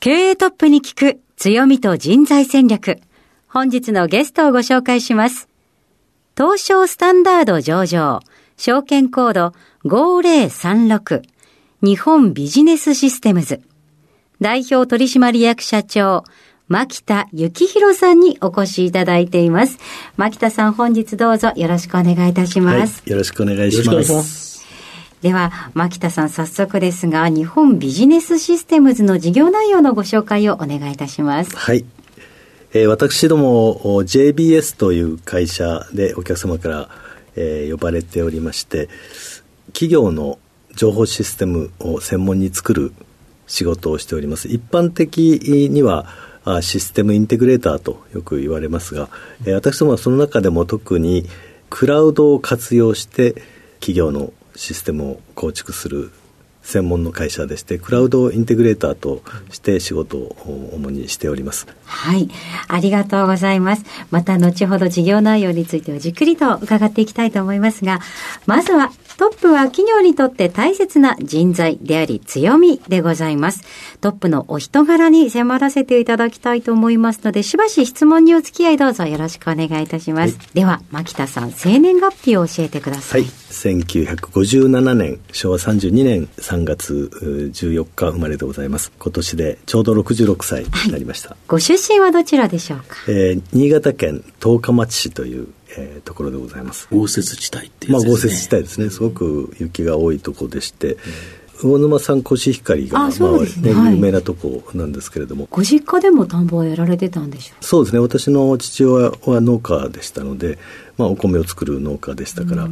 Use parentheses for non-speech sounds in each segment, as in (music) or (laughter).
経営トップに聞く強みと人材戦略。本日のゲストをご紹介します。東証スタンダード上場、証券コード5036、日本ビジネスシステムズ。代表取締役社長、牧田幸宏さんにお越しいただいています。牧田さん、本日どうぞよろしくお願いいたします。はい、よろしくお願いしま。すでは、牧田さん、早速ですが、日本ビジネスシステムズの事業内容のご紹介をお願いいたします。はい。えー私どもお JBS という会社でお客様から、えー呼ばれておりまして企業の情報システムを専門に作る仕事をしております一般的にはあシステムインテグレーターとよく言われますが、えー私どもはその中でも特にクラウドを活用して企業のシステムを構築する専門の会社でしてクラウドインテグレーターとして仕事を主にしておりますはい。ありがとうございます。また後ほど事業内容についてはじっくりと伺っていきたいと思いますが、まずはトップは企業にとって大切な人材であり強みでございます。トップのお人柄に迫らせていただきたいと思いますので、しばし質問にお付き合いどうぞよろしくお願いいたします。では、牧田さん、生年月日を教えてくださ。はいい1957年昭和32年3月う14日生まれでございます今年でちょうど66歳になりました、ご出身はどちらでしょうか？えー新潟県十日町市という、えーところでございます。豪雪地帯っていうまあやつですね、豪雪地帯ですね。すごく雪が多いところでして、魚沼産コシヒカリがあそうですね。まあはい。有名なとこなんですけれども、ご実家でも田んぼをやられてたんでしょうそうですね。私の父親は農家でしたので、まあ、お米を作る農家でしたから、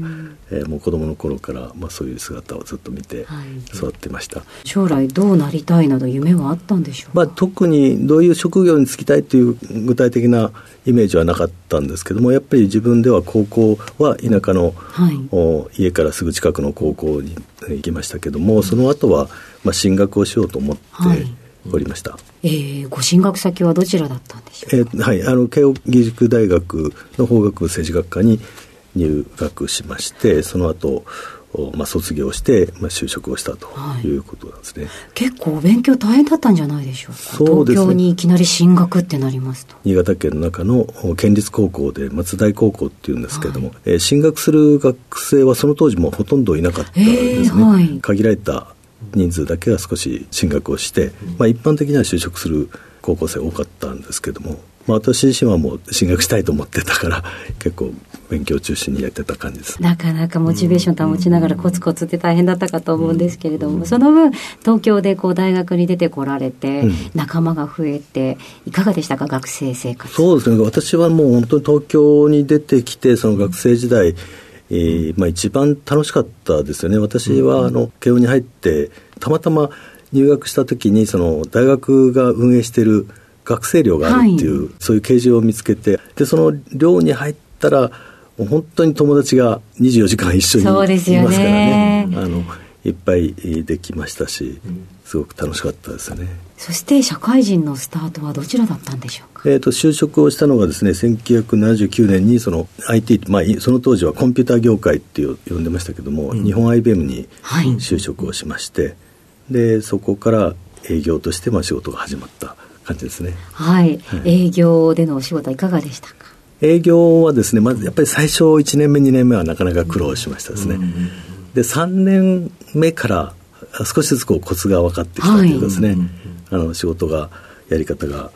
えーもう子供の頃から、まあ、そういう姿をずっと見てはい。育ってました、将来どうなりたいなど夢はあったんでしょうか？まあ、特にどういう職業に就きたいという具体的なイメージはなかったんですけどもやっぱり自分では高校は田舎の、はい。お家からすぐ近くの高校に行きましたけどもその後はまあ進学をしようと思ってはいおりました。えー、ご進学先はどちらだったんでしょうえーはい、あの慶應義塾大学の法学部政治学科に入学しましてその後おまあ卒業して、まあ、就職をしたとはい。いうことなんですね、結構お勉強大変だったんじゃないでしょうか？そうですね。東京にいきなり進学ってなりますと。新潟県の中のお県立高校で松大高校っていうんですけれども、えー進学する学生はその当時もほとんどいなかったんですね、えーはい。限られた人数だけが少し進学をして、まあ、一般的には就職する高校生多かったんですけども、まあ、私自身はもう進学したいと思ってたから (laughs) 結構勉強中心にやってた感じです。なかなかモチベーション保ちながらコツコツって大変だったかと思うんですけれども、その分東京でこう大学に出てこられて、うん。仲間が増えていかがでしたか学生生活。そうですね。私はもう本当に東京に出てきてその学生時代、えーまあ、一番楽しかったですよね。私はあの慶応に入ってたまたま入学した時にその大学が運営している学生寮があるっていう、そういう掲示を見つけてでその寮に入ったらもう本当に友達が24時間一緒にいますからねね。あのいっぱいできましたしすごく楽しかったですよね。そして社会人のスタートはどちらだったんでしょうか？えー、と就職をしたのがですね1979年にその IT、まあ、いその当時はコンピューター業界っていう呼んでましたけども、日本 IBM にはい。就職をしまして、でそこから営業としてまあ仕事が始まった感じですね。はい、はい。営業でのお仕事はいかがでしたか？営業はですねまずやっぱり最初1年目2年目はなかなか苦労しましたですね、で3年目から少しずつこうコツが分かってきたというかですね、あの仕事がやり方が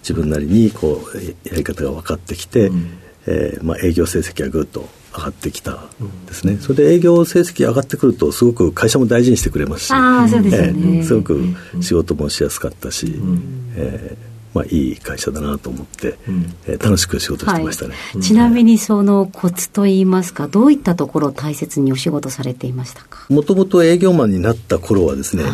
自分なりにこうやり方が分かってきて、うん、えー、まあ、営業成績がぐっと上がってきたですね、それで営業成績上がってくるとすごく会社も大事にしてくれますしあそうですね、えー、すごく仕事もしやすかったし、うん、えーまあ、いい会社だなと思って、うん、えー、楽しく仕事してましたね、はい、ちなみにそのコツといいますかどういったところを大切にお仕事されていましたか？もともと営業マンになった頃はですね、はい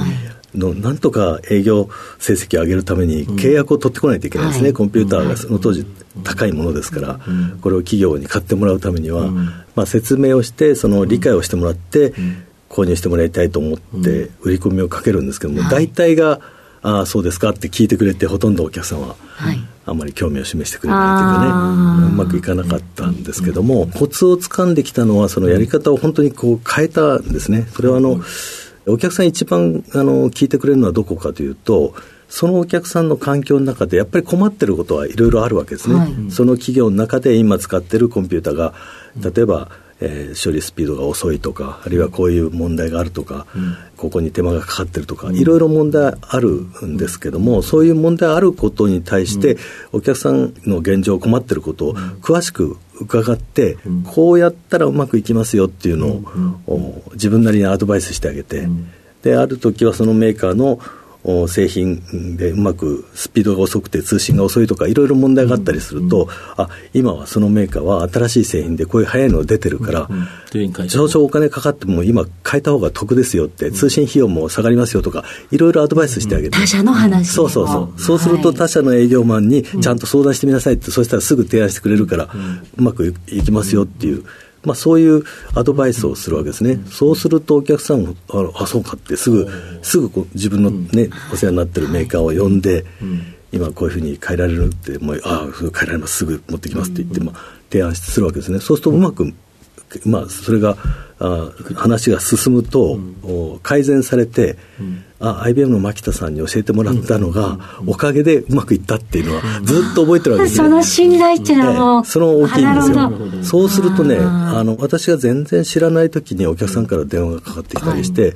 のなんとか営業成績を上げるために契約を取ってこないといけないですね、うん、コンピューターがその当時高いものですから、うん、これを企業に買ってもらうためには、うん、まあ、説明をしてその理解をしてもらって購入してもらいたいと思って売り込みをかけるんですけども、大体がああそうですかって聞いてくれてほとんどお客さんは、あんまり興味を示してくれないというかねうまくいかなかったんですけども、コツをつかんできたのはそのやり方を本当にこう変えたんですねそれはあの、お客さん一番あの聞いてくれるのはどこかというとそのお客さんの環境の中でやっぱり困ってることはいろいろあるわけですね、はい、その企業の中で今使ってるコンピューターが例えば、えー、処理スピードが遅いとかあるいはこういう問題があるとか、うん、ここに手間がかかってるとか、いろいろ問題あるんですけども、そういう問題あることに対して、お客さんの現状困ってることを詳しく伺って、こうやったらうまくいきますよっていうのを、自分なりにアドバイスしてあげて、である時はそのメーカーの製品でうまくスピードが遅くて通信が遅いとかいろいろ問題があったりすると、うん、あ今はそのメーカーは新しい製品でこういう早いの出てるから、うん。う。ん、少々お金かかっても今変えた方が得ですよって、通信費用も下がりますよとかいろいろアドバイスしてあげて、他社の話。そうそうそう。そうすると他社の営業マンにちゃんと相談してみなさいって、そしたらすぐ提案してくれるから、うまくいきますよっていう。まあ、そういうアドバイスをするわけですね、そうするとお客さんも、ああそうかって、すぐ、すぐ自分のね、お世話になってるメーカーを呼んで、今こういうふうに変えられるって、もうああ、変えられます、すぐ持ってきますって言って、まあ、提案するわけですね。そうするとうまくまあ、それがあ話が進むと、うん、改善されて、うん、あ IBM の牧田さんに教えてもらったのが、うん、おかげでうまくいったっていうのはずっと覚えてるわけですね、その信頼っていうのはもう、その大きいんですよそうするとねあの私が全然知らない時にお客さんから電話がかかってきたりして、はい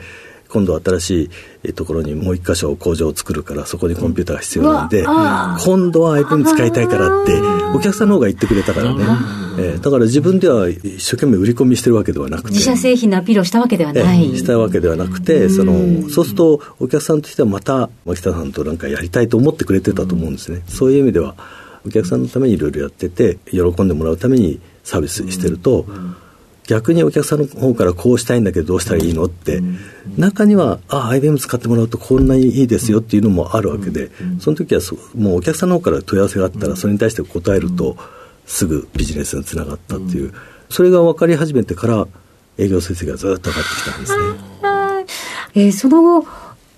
今度新しいところにもう一箇所工場を作るからそこにコンピューターが必要なんで、今度は iPhone 使いたいからってお客さんの方が言ってくれたからね、えー、だから自分では一生懸命売り込みしてるわけではなくて自社製品のアピールをしたわけではない、えー、したわけではなくてそのそうするとお客さんとしてはまた牧田さんとなんかやりたいと思ってくれてたと思うんですね。そういう意味ではお客さんのためにいろいろやってて喜んでもらうためにサービスしてると、逆にお客さんの方からこうしたいんだけどどうしたらいいのって、中にはあ IBM 使ってもらうとこんなにいいですよっていうのもあるわけで、その時はもうお客さんの方から問い合わせがあったらそれに対して答えるとすぐビジネスにつながったっていう、それが分かり始めてから営業成績がずっと上がってきたんですね。えー、その後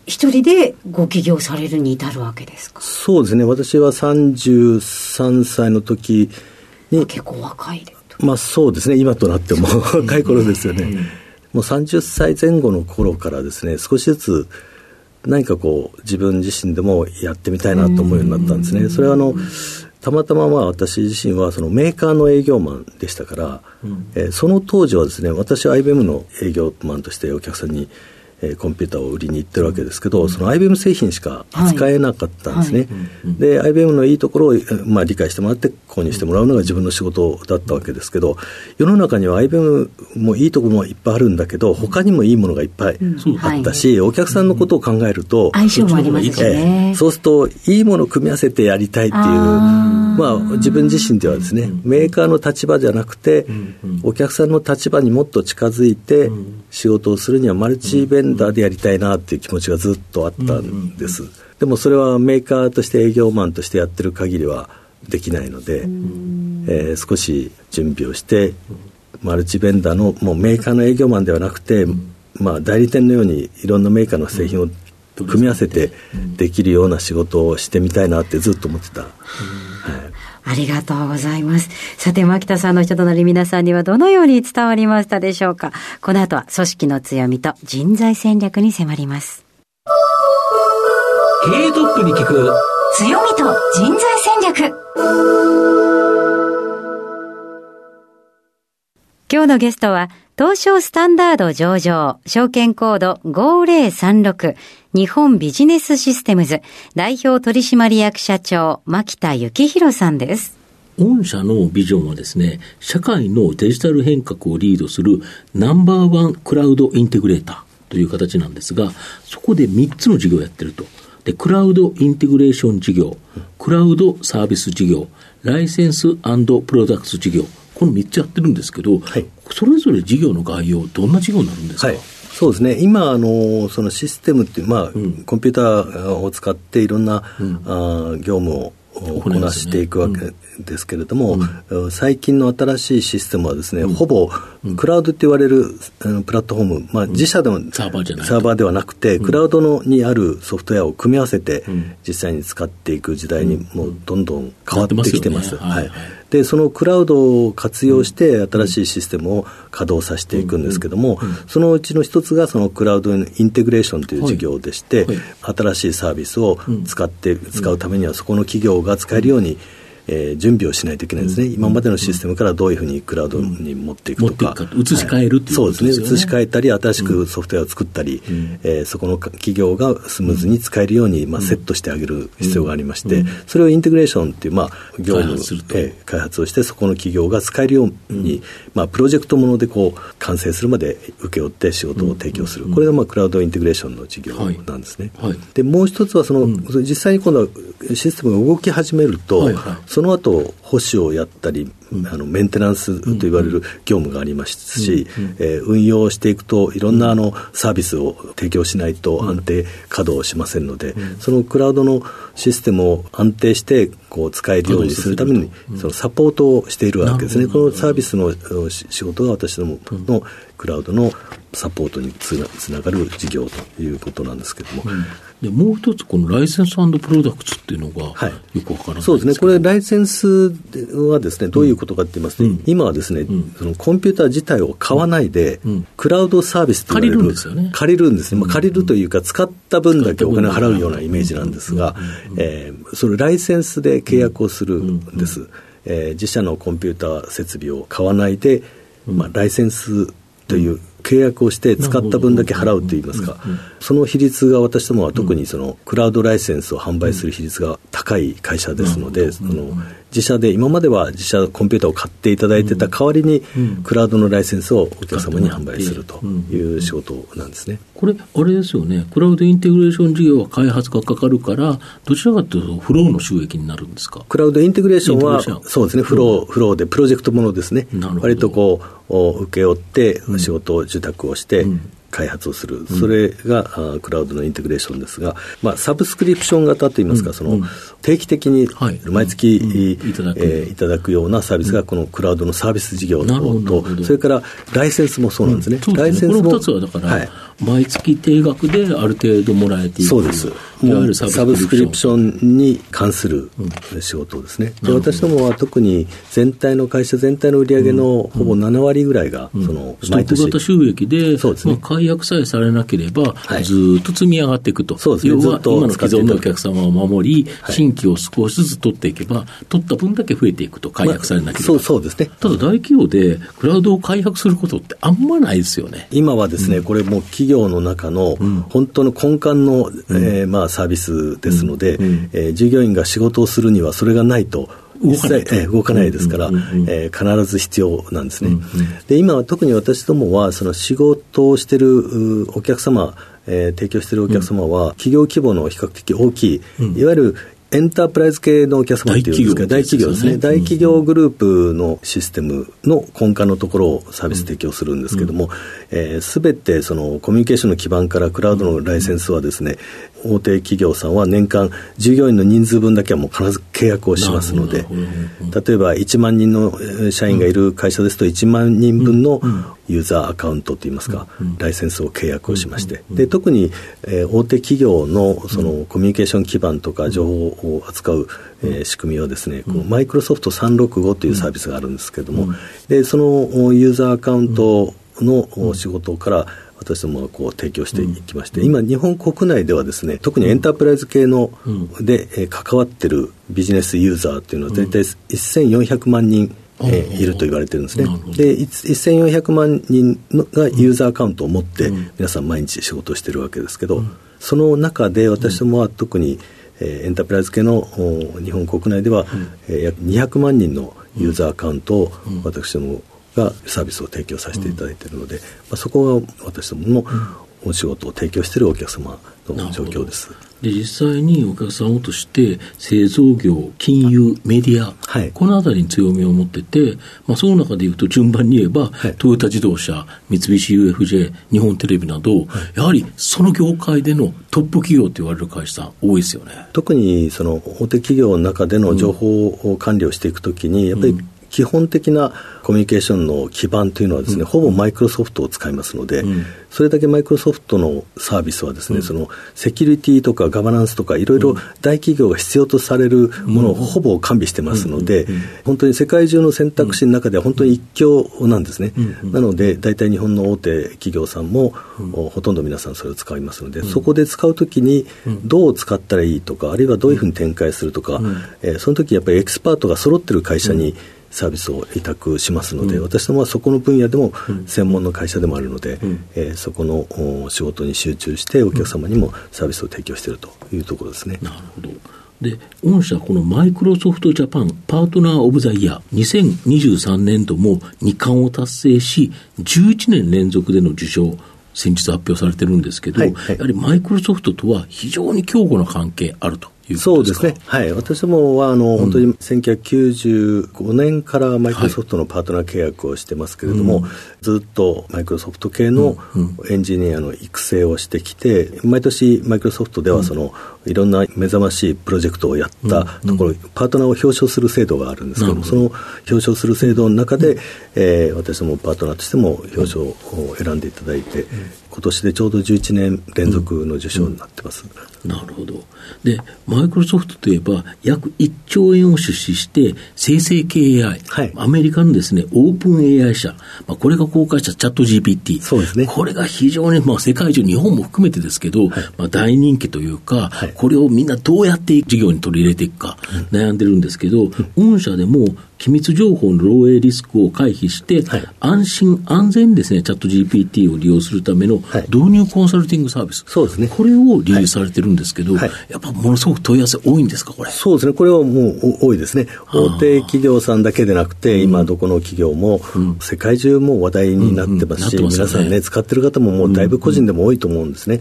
一人でご起業されるに至るわけですか？そうですね。私は33歳の時に結構若いでまあそうですね、今となっても若い頃ですよね。もう30歳前後の頃からですね、少しずつ何かこう自分自身でもやってみたいなと思うようになったんですね。それはあの、たまたままあ私自身はそのメーカーの営業マンでしたから、うん、えー、その当時はですね、私は IBM の営業マンとしてお客さんにえー、コンピューターを売りに行ってるわけですけど、その IBM 製品しか扱えなかったんですね。で、IBM のいいところを、まあ、理解してもらって購入してもらうのが自分の仕事だったわけですけど、世の中には IBM もいいところもいっぱいあるんだけど、他にもいいものがいっぱいあったし、お客さんのことを考えると、相性もありますね、えー、そうすると、いいものを組み合わせてやりたいっていう、まあ、自分自身ではですね、メーカーの立場じゃなくて、お客さんの立場にもっと近づいて、仕事をするにはマルチベンダーでやりたいなっていう気持ちがずっとあったんです。でもそれはメーカーとして営業マンとしてやってる限りはできないので、えー、少し準備をして、マルチベンダーのもうメーカーの営業マンではなくて、まあ、代理店のようにいろんなメーカーの製品を組み合わせてできるような仕事をしてみたいなってずっと思ってた。はいありがとうございます。さて、牧田さんの人となり皆さんにはどのように伝わりましたでしょうか？この後は組織の強みと人材戦略に迫ります。経営トップに聞く強みと人材戦略今日日のゲストは、東証スタンダード上場、証券コード5036、日本ビジネスシステムズ、代表取締役社長、牧田幸宏さんです。御社のビジョンはですね、社会のデジタル変革をリードするナンバーワンクラウドインテグレーターという形なんですが、そこで3つの事業をやってると。で、クラウドインテグレーション事業、クラウドサービス事業、ライセンスプロダクツ事業、この3つやってるんですけど、はい、それぞれ事業の概要、どんな事業になるんですか、はいそうですね、今、あのそのシステムっていう、まあ、うん、コンピューターを使っていろんな、うん、あ業務をこなしていくわけですけれども、うん、最近の新しいシステムはですね、うん、ほぼクラウドって言われる、うん、プラットフォーム、まあ、自社でも、サーバーじゃない。サーバーではなくて、クラウドのにあるソフトウェアを組み合わせて、実際に使っていく時代にもうどんどん変わってきてます。はい、でそのクラウドを活用して新しいシステムを稼働させていくんですけども、そのうちの一つがそのクラウドインテグレーションという事業でして、新しいサービスを使って、使うためにはそこの企業が使えるように、えー、準備をしないといけないんですね、うん、今までのシステムからどういうふうにクラウドに持っていくとか、うん、移し替えるっていうことですね、はい、そうですね、移し替えたり、新しくソフトウェアを作ったり、うん、えー、そこの企業がスムーズに使えるように、まあ、セットしてあげる必要がありまして、それをインテグレーションっていう、まあ、業務開発,、えー、開発をして、そこの企業が使えるように、まあ、プロジェクトものでこう完成するまで請け負って仕事を提供する、これが、まあ、クラウドインテグレーションの事業なんですね。はい。はい、でもう一つはその、実際に今度はシステムが動き始めると、はいはい、その後保守をやったり、あのメンテナンスと言われる業務がありますし、えー、運用していくといろんなあのサービスを提供しないと安定稼働しませんので、そのクラウドのシステムを安定してこう使えるようにするためにそのサポートをしているわけですね。このサービスの仕事が私どものクラウドのサポートにつなつながる事業ということなんですけれども、でもう一つ、このライセンスプロダクツっていうのが、よくわからない、そうですね、これ、ライセンスはですねどういうことかって言いますと、うん、今はですね、うん、そのコンピューター自体を買わないで、うん、クラウドサービスという借りるんですよね。借りるんですね、まあ、借りるというか、使った分だけお金を払うようなイメージなんですが、えー、そのライセンスで契約をするんです。えー、自社のコンピューター設備を買わないで、まあ、ライセンスという契約をして使った分だけ払うといいますか、その比率が私どもは特にそのクラウドライセンスを販売する比率が高い会社ですので、その自社で、今までは自社コンピューターを買っていただいてた代わりに、クラウドのライセンスをお客様に販売するという仕事なんですね。これ、あれですよね、クラウドインテグレーション事業は開発がかかるから、どちらかというと、フローの収益になるんですか？クラウドインテグレーションは、そうですね、フロー、フローで、プロジェクトものですね、割とこう、請け負って、仕事を受託をして、開発をする、それが、うん、クラウドのインテグレーションですが、まあ、サブスクリプション型といいますか、うん、その定期的に毎月、いただくえー、いただく。ようなサービスが、このクラウドのサービス事業と、それからライセンスもそうなんですね。ライセンスもこの2つはだから、はい毎月定額である程度もらえていくそうです。いわゆるサブスクリプションに関する仕事ですね。で私どもは特に全体の会社全体の売り上げのほぼ7割ぐらいが、その毎年、型収益で、そうですね、まあ、解約さえされなければ、ずっと積み上がっていくと。そうですね。要は今の既存のお客様を守り、新規を少しずつ取っていけば、取った分だけ増えていくと、解約されなければ。そうそうですね。ただ大企業でクラウドを解約することってあんまないですよね。今はですね、これもう企業の中の本当の根幹の、えー、まあサービスですので、えー、従業員が仕事をするにはそれがないと動かないえー、動かないですから、えー、必ず必要なんですね。うんうん、で今は特に私どもはその仕事をしているお客様えー、提供しているお客様は、企業規模の比較的大きい、いわゆるエンタープライズ系のお客様っていうんですか、大企業ですね、大企業グループのシステムの根幹のところをサービス提供するんですけれども、すべ、てそのコミュニケーションの基盤からクラウドのライセンスはですね、大手企業さんは年間従業員の人数分だけはもう必ず契約をしますので、例えば1万人の社員がいる会社ですと1万人分のユーザーアカウントといいますか、ライセンスを契約をしまして、で特に、えー、大手企業のそのコミュニケーション基盤とか情報を扱う、えー、仕組みはですね、マイクロソフト365というサービスがあるんですけれども、でそのユーザーアカウントの仕事から、私どもはこう提供していきまして、今、日本国内ではですね特にエンタープライズ系の、で、え関わってるビジネスユーザーっていうのは大体1400万人えー、いると言われてるんですね。で、1400万人のがユーザーアカウントを持って、皆さん毎日仕事をしてるわけですけど、その中で私どもは特に、えー、エンタープライズ系の日本国内では、うん、えー、約200万人のユーザーアカウントを私どもがサービスを提供させていただいているので、まあ、そこが私どものお仕事を提供しているお客様の状況です。で実際にお客様として製造業、金融、メディア、はい、このあたりに強みを持ってて、まあ、その中でいうと順番に言えば、はい、トヨタ自動車、三菱 UFJ、日本テレビなど、はい、やはりその業界でのトップ企業と言われる会社多いですよね。特にその大手企業の中での情報を管理をしていくときに、やっぱり基本的なコミュニケーションの基盤というのはですね、うん、ほぼマイクロソフトを使いますので、うん、それだけマイクロソフトのサービスはですね、うん、そのセキュリティとかガバナンスとかいろいろ大企業が必要とされるものをほぼ完備してますので、本当に世界中の選択肢の中では本当に一強なんですね。なので大体日本の大手企業さんも、ほとんど皆さんそれを使いますので、そこで使うときにどう使ったらいいとか、あるいはどういうふうに展開するとか、えー、その時やっぱりエキスパートが揃ってる会社に、サービスを委託しますので、うん、私どもはそこの分野でも専門の会社でもあるので、うん、えー、そこの仕事に集中してお客様にもサービスを提供しているというところですね。なるほど。で、御社、このマイクロソフトジャパンパートナーオブザイヤー2023年度も2冠を達成し、11年連続での受賞、先日発表されてるんですけど、はいはい、やはりマイクロソフトとは非常に強固な関係あると。そうですね、はい、私どもはあの、うん、本当に1995年からマイクロソフトのパートナー契約をしてますけれども、はい、ずっとマイクロソフト系のエンジニアの育成をしてきて、毎年マイクロソフトではその、いろんな目覚ましいプロジェクトをやったところ、パートナーを表彰する制度があるんですけども、その表彰する制度の中で、えー、私どもパートナーとしても表彰を選んでいただいて、今年でちょうど11年連続の受賞になってます。なるほど。で、マイクロソフトといえば、約1兆円を出資して、生成系 AI、はい、アメリカのですね、オープン AI 社、まあ、これが公開したチャット GPT、そうですね。これが非常に、まあ、世界中、日本も含めてですけど、はい、まあ、大人気というか、はい、これをみんなどうやって事業に取り入れていくか、悩んでるんですけど、うん、御社でも機密情報の漏洩リスクを回避して、はい、安心安全にですね、チャット GPT を利用するための導入コンサルティングサービス、そうですね。これを利用されてるんですけど、はい、やっぱものすごく問い合わせ多いんですか、これ？そうですね。これはもう多いですね。大手企業さんだけでなくて、今どこの企業も、世界中も話題になってますし、皆さんね、使ってる方ももうだいぶ個人でも多いと思うんですね。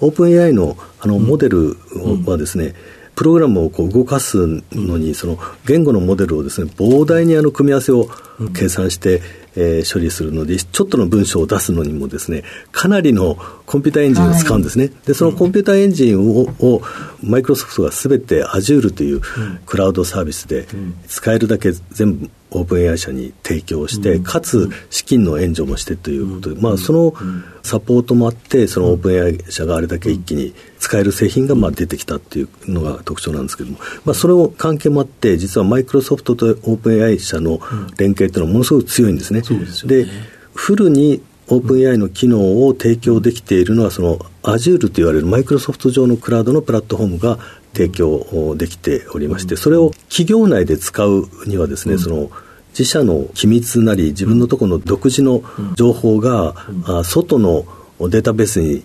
オープン AI のあのモデルはですね、プログラムをこう動かすのに、その言語のモデルをですね膨大にあの組み合わせを計算して、えー、処理するので、ちょっとの文章を出すのにもですね、かなりのコンピューターエンジンを使うんですね。はい、で、そのコンピューターエンジンを、をマイクロソフトがすべて Azure というクラウドサービスで使えるだけ全部オープン AI 社に提供して、うん、かつ資金の援助もしてということで、うん、まあ、そのサポートもあって、そのオープン AI 社があれだけ一気に使える製品がまあ出てきたっていうのが特徴なんですけども、まあ、それを関係もあって、実はマイクロソフトとオープン AI 社の連携というのはものすごく強いんですね。で、ね、フルにオープン AI の機能を提供できているのは、その Azure と言われるマイクロソフト上のクラウドのプラットフォームが提供できておりまして、それを企業内で使うにはですね、その自社の機密なり自分のところの独自の情報が、あ外のデータベースに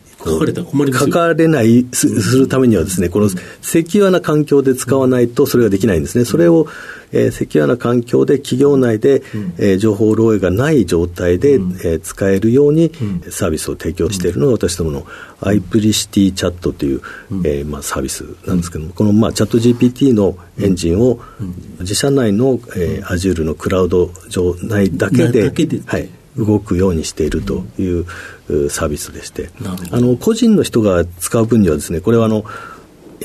書かれないするためにはですね、このセキュアな環境で使わないとそれができないんですね。それを、えー、セキュアな環境で企業内で、えー、情報漏洩がない状態で、えー、使えるようにサービスを提供しているのが私どものアイプリシティチャットという、えーまあ、サービスなんですけども、この、まあ、チャット GPT のエンジンを自社内の、えー、Azure のクラウド上内だけで、はい動くようにしているというサービスでして、あの個人の人が使う分にはですね、これはあの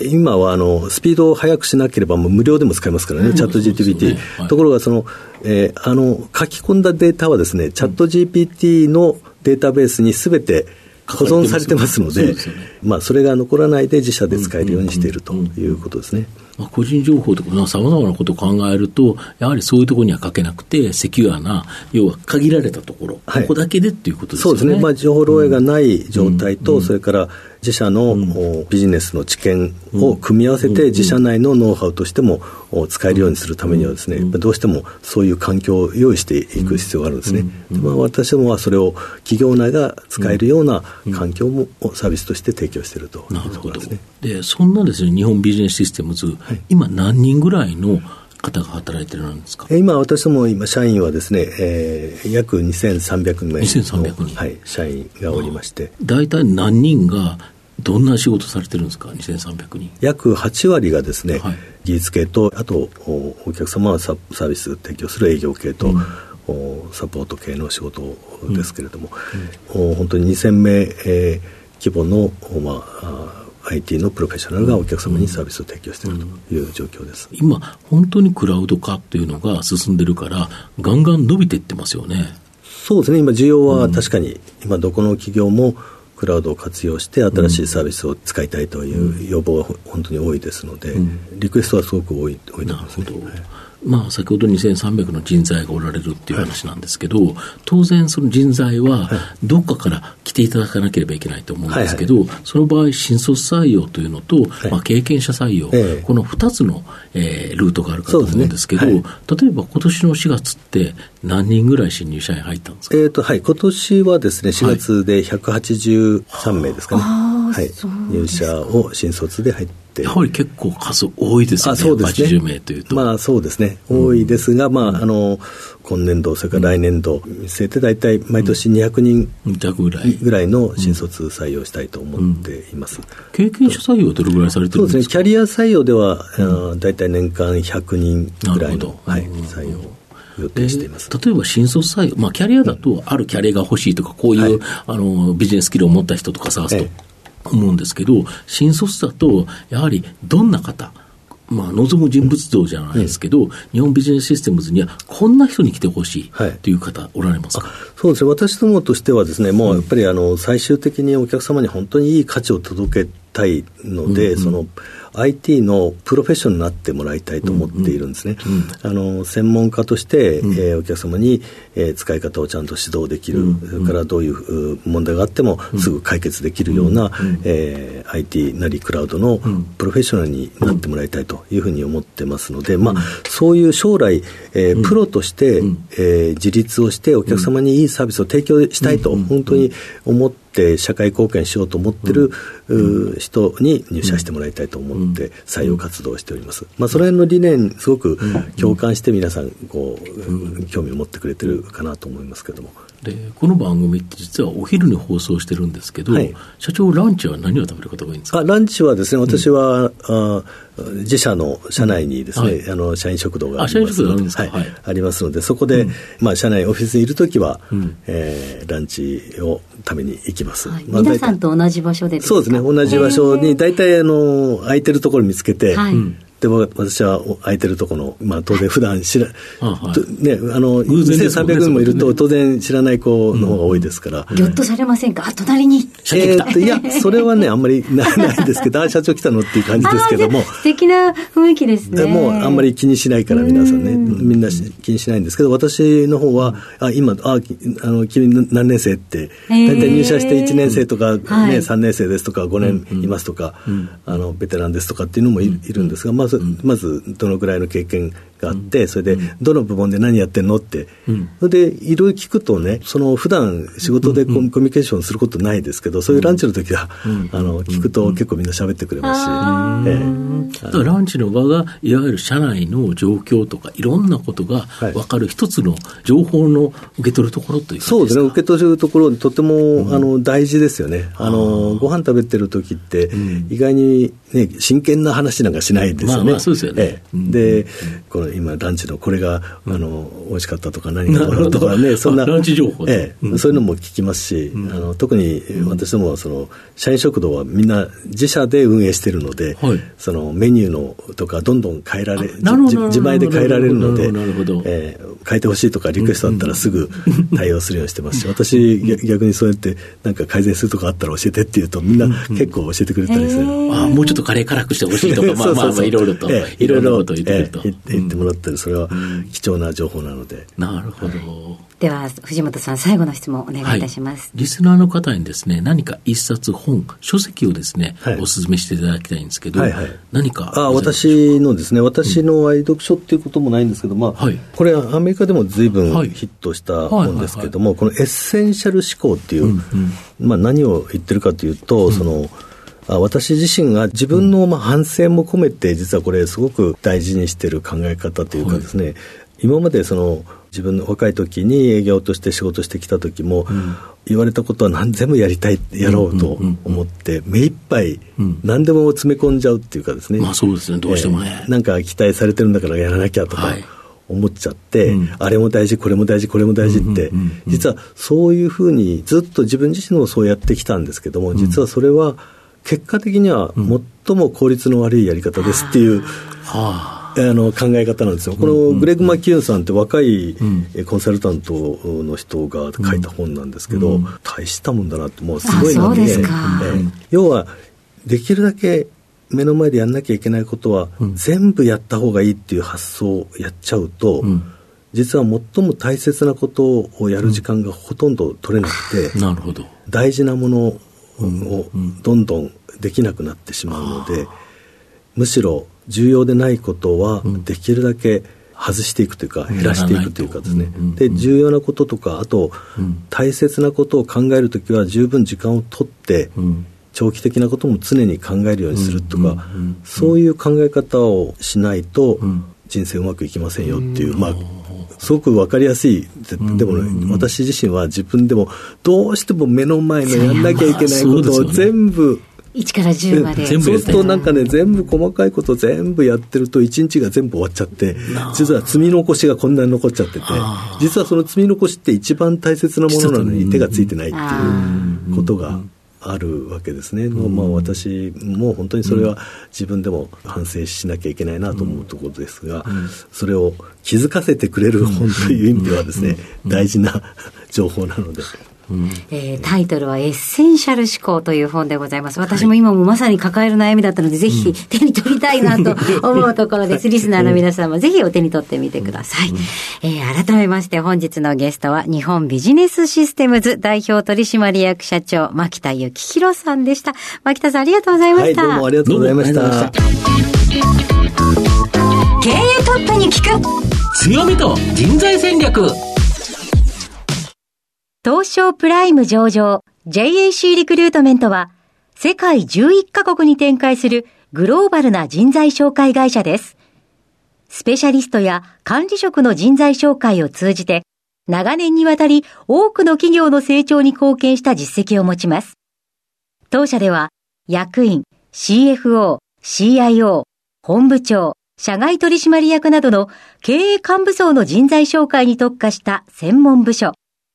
今はあのスピードを速くしなければもう無料でも使えますからね、チャット GPT、ね。はい、ところがその、えー、あの書き込んだデータはですね、チャット GPT のデータベースにすべて保存されてますので、まあ、それが残らないで自社で使えるようにしているということですね。まあ、個人情報とかさまざまなことを考えると、やはりそういうところには書けなくて、セキュアな、要は限られたところ、はい、ここだけでっていうことですね。そうですね、まあ、情報漏洩がない状態と、うん、それから自自社の、ビジネスの知見を組み合わせて、自社内のノウハウとしても使えるようにするためにはですね、どうしてもそういう環境を用意していく必要があるんですね。まあ、私どもはそれを企業内が使えるような環境もサービスとして提供しているというところですね。でそんなですね日本ビジネスシステムズ、はい、今何人ぐらいの方が働いてるんですか？今、私ども今、社員はですね、えー、約2300名の2300人、はい、社員がおりまして。大体何人がどんな仕事されてるんですか、2300人。約8割がですね、はい、技術系と、あとおお客様はササービス提供する営業系と、うん、おサポート系の仕事ですけれども、うん。うん、お本当に2000名、えー、規模の、まあ、IT のプロフェッショナルがお客様にサービスを提供しているという状況です、今、本当にクラウド化っていうのが進んでるから、ガンガン伸びていってますよね。そうですね、今、需要は確かに、今、どこの企業もクラウドを活用して新しいサービスを使いたいという要望は本当に多いですので、リクエストはすごく多い多いと思いますね。まあ、先ほど2300の人材がおられるっていう話なんですけど、はい、当然、その人材はどっかから来ていただかなければいけないと思うんですけど、はいはい、その場合、新卒採用というのと、はい、まあ、経験者採用、えこの2つの、えー、ルートがあるかと思うんですけど、ねはい、例えば今年の4月って、何人ぐらい新入社員入ったんですか、えーとはい、今年はですね、4月で183名ですかね、はい、入社を新卒で入って。やはり結構数多いですね、あそうですね。80名というと。まあそうですね、多いですが、まあ、あの今年度、それから来年度、見据えて大体毎年200人ぐらい。の新卒採用したいと思っています、経験者採用はどれぐらいされてるんですか？そうですね、キャリア採用では、うん、大体年間100人ぐらいの、はい、採用。予定しています。例えば新卒採用、まあ、キャリアだと、あるキャリアが欲しいとか、こういう、はい、あのビジネススキルを持った人とか探すと、思うんですけど、新卒だと、やはりどんな方、まあ、望む人物像じゃないですけど、うん、日本ビジネスシステムズには、こんな人に来てほしいとい。う方、おられますか、はい、そうですね、私どもとしてはですね、もうやっぱりあの最終的にお客様に本当にいい価値を届けたいので、うんうん、その IT のプロフェッショナルになってもらいたいと思っているんですね。あの専門家として、うん、えー、お客様に、えー、使い方をちゃんと指導できる、うん、それからどういう問題があってもすぐ解決できるような、うん、えー、IT なりクラウドのプロフェッショナルになってもらいたいというふうに思ってますので、まあ、そういう将来、えー、プロとして、えー、自立をしてお客様にいいサービスを提供したいと本当に思ってって社会貢献しようと思ってる、うん、人に入社してもらいたいと思って採用活動をしております。まあ、その辺の理念、すごく共感して皆さん、こう、興味を持ってくれてるかなと思いますけども。でこの番組って実はお昼に放送してるんですけど、はい、社長、ランチは何を食べることが多いんですか？あランチはですね、私は、うん、あ自社の社内にですね、はい、あの社員食堂があります。ので、はい、ありますので、そこで、うん、まあ、社内、オフィスにいるときは、うん、えー、ランチを食べに行きます、はい。まあ、皆さんと同じ場所でそうですね、同じ場所に、大体あの空いてるところ見つけて、はい、でも私は空いてるところの、まあ、当然普段知ら、(laughs) はい、ね、あの、2300人もいると、当然知らない子の方が多いですから。ぎょっとされませんか？あ、隣に。えー、っと、いや、それはね、あんまりないないですけど、あ、社長来たのっていう感じですけども。素敵な雰囲気ですね。もう、あんまり気にしないから、皆さんね、みんな気にしないんですけど、私の方は、あ、今、あ、あの、君何年生って、大体入社して1年生とか、ね、3年生ですとか、5年いますとか、あの、ベテランですとかっていうのもいるん。ですが、まず、まず、どのぐらいの経験があって、それで、どの部門で何やってんのって、それで、いろいろ聞くとね、その普段仕事でコミュニケーションすることないですけど、そういうランチの時は、あの、聞くと結構みんな喋ってくれますし、ええ、ランチの場が、いわゆる社内の状況とか、いろんなことが分かる一つの情報の受け取るところというそうですね、受け取るところ、とても、あの大事ですよね。あのご飯食べてる時って、意外に、ね、真剣な話なんかしないですよね。まあ、そうですよね。で、この今、ランチのこれが、あの美味しかったとか、何がとかね、そんな、ランチ情報、ええ。そういうのも聞きますし、あの特に私どもはその、社員食堂はみんな自社で運営しているので、そのメニューのとか、どんどん変えられ、自前で変えられるので、え変えてほしいとかリクエストあったらすぐ対応するようにしてますし、私逆にそうやってなんか改善するとかあったら教えてって言うとみんな結構教えてくれたりする。あもうちょっとカレー辛くしてほしいとか、(laughs) まあまあまあいろいろと、いろいろこと言ってくると。言ってもらったり、それは貴重な情報なので。なるほど。では藤本さん最後の質問お願いい。たします、はい、リスナーの方にですね何か一冊本書籍をですね、はい、お勧めしていただきたいんですけど、何かあ私のですね私の愛読書っていうこともないんですけど、まあ、はい、これアメリカでも随分ヒットした本ですけども、このエッセンシャル思考っていう、まあ、何を言ってるかというと、うん、その私自身が自分のまあ反省も込めて実はこれすごく大事にしている考え方というかですね、今までその自分の若い時に営業として仕事してきた時も、うん、言われたことは何全部やりたいやろうと思って、目いっぱい何でも詰め込んじゃうっていうかですね、まあそうですね。どうしてもね、えー、なんか期待されてるんだからやらなきゃとか、はい。思っちゃって、うん、あれも大事、これも大事、これも大事って、実はそういうふうにずっと自分自身もそうやってきたんですけども、実はそれは結果的には最も効率の悪いやり方ですっていう、はああの考え方なんですよ、このグレッグ・マキューンさんって若いコンサルタントの人が書いた本なんですけど、大したもんだなって、もうすごいなって、要はできるだけ目の前でやんなきゃいけないことは、全部やった方がいいっていう発想をやっちゃうと、実は最も大切なことをやる時間がほとんど取れなくて、なるほど。大事なものをどんどんできなくなってしまうので、むしろ重要でないことはできるだけ外していくというか減らしていくというかですね、で重要なこととかあと大切なことを考えるときは十分時間をとって長期的なことも常に考えるようにするとかそういう考え方をしないと人生うまくいきませんよっていう、まあすごく分かりやすいでも、私自身は自分でもどうしても目の前のやんなきゃいけないことを全部1から10まで。そうするとなんかね全部細かいこと全部やってると1日が全部終わっちゃって実は積み残しがこんなに残っちゃってて実はその積み残しって一番大切なものなのに手がついてないっていうことがあるわけですね、うん、まあ、私も本当にそれは自分でも反省しなきゃいけないなと思うところですが、うん、それを気づかせてくれる本という意味ではですね、大事な情報なので。うん、えー、タイトルはエッセンシャル思考という本でございます。私も今もまさに抱える悩みだったので、ぜひ手に取りたいなと思うところです。(laughs) リスナーの皆さんもぜひお手に取ってみてください。えー、改めまして本日のゲストは日本ビジネスシステムズ代表取締役社長、牧田幸宏さんでした。牧田さんありがとうございました。はい、どうもありがとうございました。経営トップに聞く強みと人材戦略東証プライム上場 JAC リクルートメントは世界11カ国に展開するグローバルな人材紹介会社です。スペシャリストや管理職の人材紹介を通じて長年にわたり多くの企業の成長に貢献した実績を持ちます。当社では役員、CFO、CIO、本部長、社外取締役などの経営幹部層の人材紹介に特化した専門部署、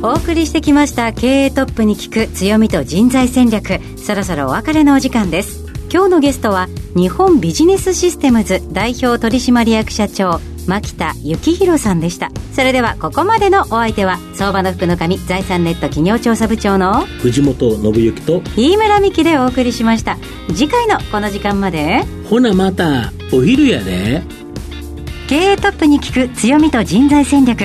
お送りしてきました経営トップに聞く強みと人材戦略。そろそろお別れのお時間です。今日のゲストは日本ビジネスシステムズ代表取締役社長牧田幸宏さんでした。それではここまでのお相手は相場の福の神財産ネット企業調査部長の藤本信之と飯村美希でお送りしました。次回のこの時間までほなまたお昼やで。経営トップに聞く強みと人材戦略